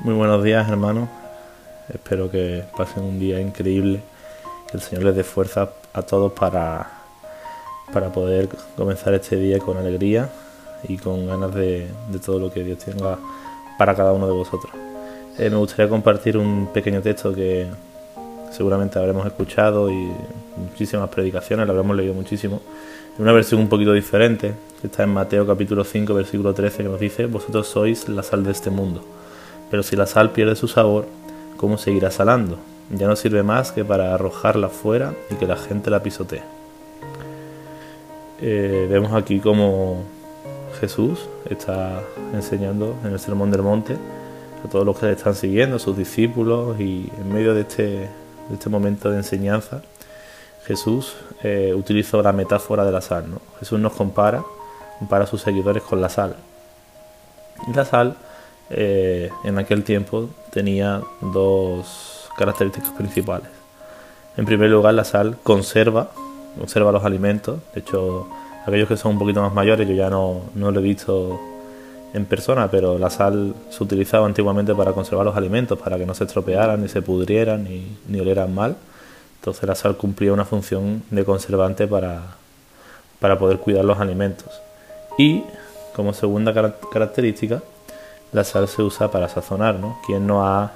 Muy buenos días hermanos, espero que pasen un día increíble, que el Señor les dé fuerza a todos para, para poder comenzar este día con alegría y con ganas de, todo lo que Dios tenga para cada uno de vosotros. Eh, me gustaría compartir un pequeño texto que seguramente habremos escuchado y muchísimas predicaciones, lo habremos leído muchísimo, una versión un poquito diferente, que está en Mateo capítulo 5, versículo 13, que nos dice, vosotros sois la sal de este mundo. Pero si la sal pierde su sabor, ¿cómo seguirá salando? Ya no sirve más que para arrojarla fuera y que la gente la pisotee. Eh, vemos aquí cómo Jesús está enseñando en el Sermón del Monte a todos los que le están siguiendo, a sus discípulos, y en medio de este, de este momento de enseñanza, Jesús eh, utiliza la metáfora de la sal. ¿no? Jesús nos compara, compara a sus seguidores con la sal. Y la sal eh, en aquel tiempo tenía dos características principales. En primer lugar, la sal conserva, conserva los alimentos. De hecho, aquellos que son un poquito más mayores, yo ya no, no lo he visto en persona, pero la sal se utilizaba antiguamente para conservar los alimentos, para que no se estropearan, ni se pudrieran, ni, ni olieran mal. Entonces la sal cumplía una función de conservante para, para poder cuidar los alimentos. Y como segunda característica, la sal se usa para sazonar, ¿no? ¿Quién no ha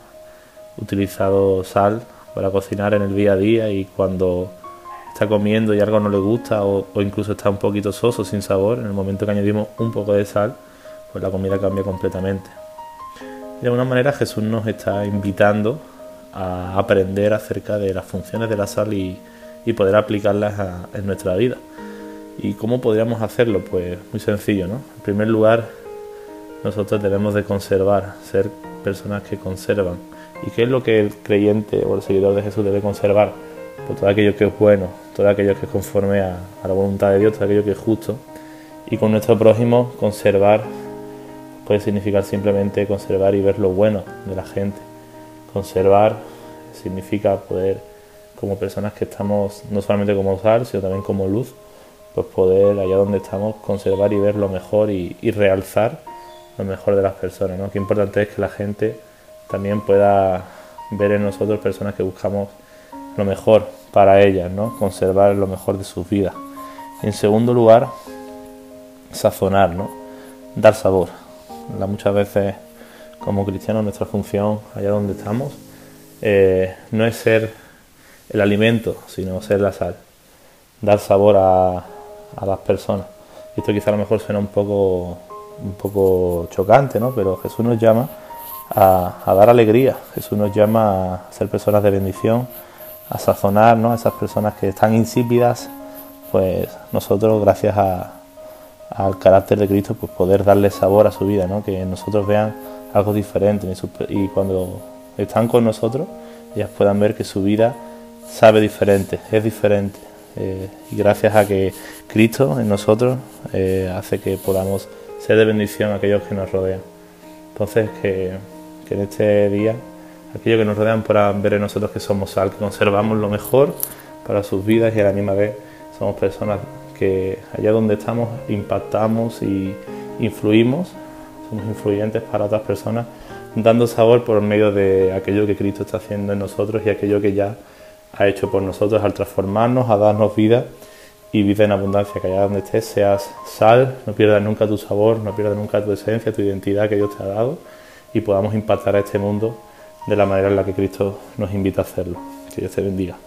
utilizado sal para cocinar en el día a día y cuando está comiendo y algo no le gusta o, incluso está un poquito soso, sin sabor, en el momento que añadimos un poco de sal, pues la comida cambia completamente. De alguna manera Jesús nos está invitando a aprender acerca de las funciones de la sal y, poder aplicarlas en nuestra vida. ¿Y cómo podríamos hacerlo? Pues muy sencillo, ¿no? En primer lugar, nosotros debemos de conservar, ser personas que conservan. ¿Y qué es lo que el creyente o el seguidor de Jesús debe conservar? Pues todo aquello que es bueno, todo aquello que es conforme a, la voluntad de Dios, todo aquello que es justo. Y con nuestro prójimo conservar puede significar simplemente conservar y ver lo bueno de la gente. Conservar significa poder, como personas que estamos no solamente como sal, sino también como luz, pues poder allá donde estamos conservar y ver lo mejor y, y realzar lo mejor de las personas. ¿no? Qué importante es que la gente también pueda ver en nosotros personas que buscamos lo mejor para ellas, ¿no? conservar lo mejor de sus vidas. En segundo lugar, sazonar, ¿no? dar sabor. muchas veces como cristianos nuestra función allá donde estamos eh, no es ser el alimento, sino ser la sal, dar sabor a, a las personas. Esto quizá a lo mejor suena un poco un poco chocante, ¿no? Pero Jesús nos llama a, dar alegría, Jesús nos llama a ser personas de bendición, a sazonar, ¿no? A esas personas que están insípidas, pues nosotros, gracias al carácter de Cristo, pues poder darle sabor a su vida, ¿no? Que nosotros vean algo diferente y cuando están con nosotros, ellas puedan ver que su vida sabe diferente, es diferente. Eh, y gracias a que Cristo en nosotros eh, hace que podamos ser de bendición a aquellos que nos rodean. Entonces, que, en este día, aquellos que nos rodean puedan ver en nosotros que somos sal, que conservamos lo mejor para sus vidas y a la misma somos personas que allá donde estamos impactamos y influimos, somos influyentes para otras personas, dando sabor por medio de aquello que Cristo está haciendo en nosotros y aquello que ya ha hecho por nosotros al transformarnos, a darnos vida y vive en abundancia, que allá donde estés seas sal, no pierdas nunca tu sabor, no pierdas nunca tu esencia, tu identidad que Dios te ha dado y podamos impactar a este mundo de la manera en la que Cristo nos invita a hacerlo. Que Dios te bendiga.